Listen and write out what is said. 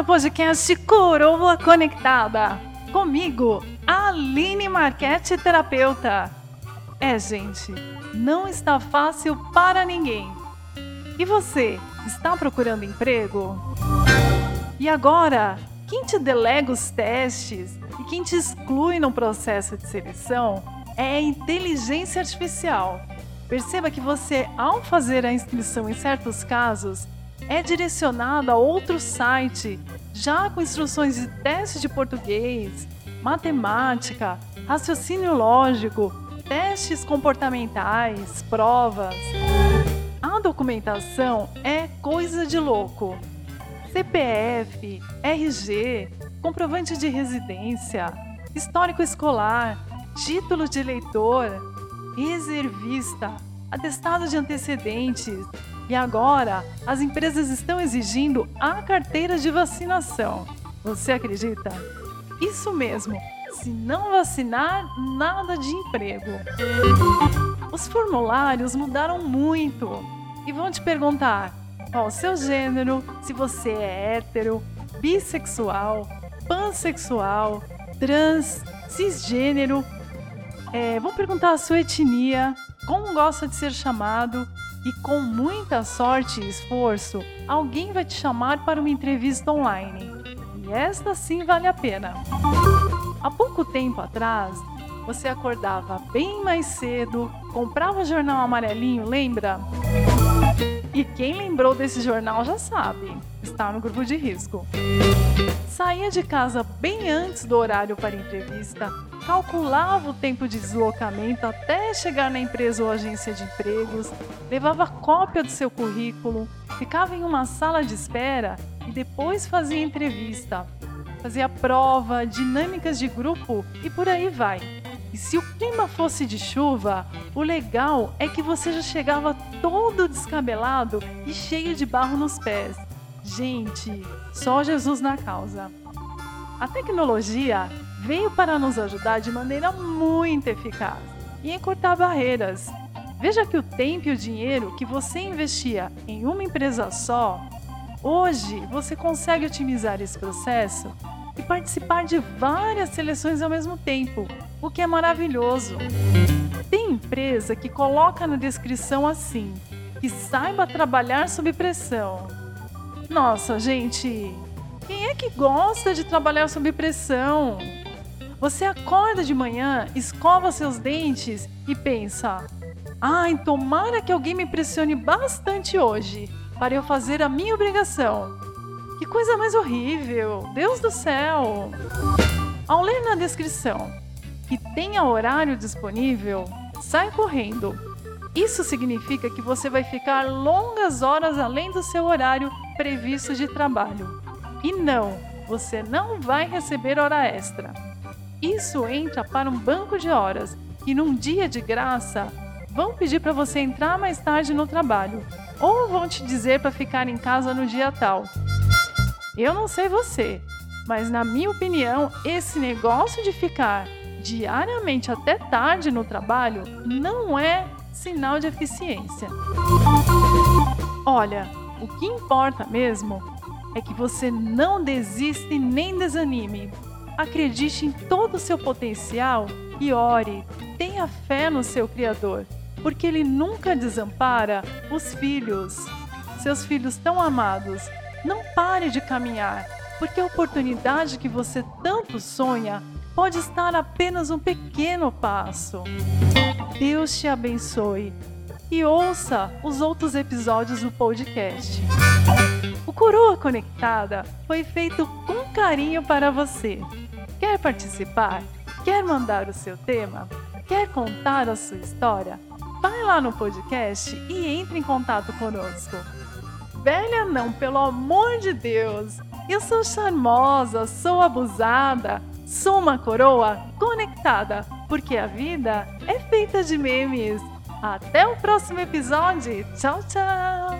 podcast Coroa Conectada. Comigo, Aline Marquete, terapeuta. É, gente, não está fácil para ninguém. E você, está procurando emprego? E agora, quem te delega os testes e quem te exclui no processo de seleção é a inteligência artificial. Perceba que você, ao fazer a inscrição em certos casos, é direcionado a outro site, já com instruções de teste de português, matemática, raciocínio lógico, testes comportamentais, provas. A documentação é coisa de louco. CPF, RG, comprovante de residência, histórico escolar, título de eleitor, reservista, atestado de antecedentes, e agora, as empresas estão exigindo a carteira de vacinação. Você acredita? Isso mesmo. Se não vacinar, nada de emprego. Os formulários mudaram muito e vão te perguntar qual o seu gênero, se você é hétero, bissexual, pansexual, trans, cisgênero. É, vão perguntar a sua etnia, como gosta de ser chamado e com muita sorte e esforço, alguém vai te chamar para uma entrevista online. E esta sim vale a pena. Há pouco tempo atrás, você acordava bem mais cedo, comprava o jornal amarelinho, lembra? E quem lembrou desse jornal já sabe, está no grupo de risco. Saía de casa bem antes do horário para entrevista, calculava o tempo de deslocamento até chegar na empresa ou agência de empregos, levava cópia do seu currículo, ficava em uma sala de espera e depois fazia entrevista. Fazia prova, dinâmicas de grupo e por aí vai. E se o clima fosse de chuva, o legal é que você já chegava todo descabelado e cheio de barro nos pés. Gente, só Jesus na causa. A tecnologia veio para nos ajudar de maneira muito eficaz e encurtar barreiras. Veja que o tempo e o dinheiro que você investia em uma empresa só, hoje você consegue otimizar esse processo e participar de várias seleções ao mesmo tempo, o que é maravilhoso. Tem empresa que coloca na descrição assim: que saiba trabalhar sob pressão. Nossa, gente, quem é que gosta de trabalhar sob pressão? Você acorda de manhã, escova seus dentes e pensa: ai, tomara que alguém me pressione bastante hoje para eu fazer a minha obrigação. Que coisa mais horrível! Deus do céu! Ao ler na descrição que tenha horário disponível, sai correndo. Isso significa que você vai ficar longas horas além do seu horário previsto de trabalho. E não, você não vai receber hora extra. Isso entra para um banco de horas e num dia de graça vão pedir para você entrar mais tarde no trabalho ou vão te dizer para ficar em casa no dia tal. Eu não sei você, mas na minha opinião, esse negócio de ficar diariamente até tarde no trabalho não é sinal de eficiência. Olha, o que importa mesmo é que você não desiste nem desanime acredite em todo o seu potencial e ore. Tenha fé no seu Criador, porque Ele nunca desampara os filhos, seus filhos tão amados. Não pare de caminhar, porque a oportunidade que você tanto sonha pode estar apenas um pequeno passo. Deus te abençoe e ouça os outros episódios do podcast. O Coroa Conectada foi feito com carinho para você. Quer participar? Quer mandar o seu tema? Quer contar a sua história? Vai lá no podcast e entre em contato conosco. Velha não, pelo amor de Deus! Eu sou charmosa, sou abusada, sou uma coroa conectada, porque a vida é feita de memes. Até o próximo episódio. Tchau, tchau!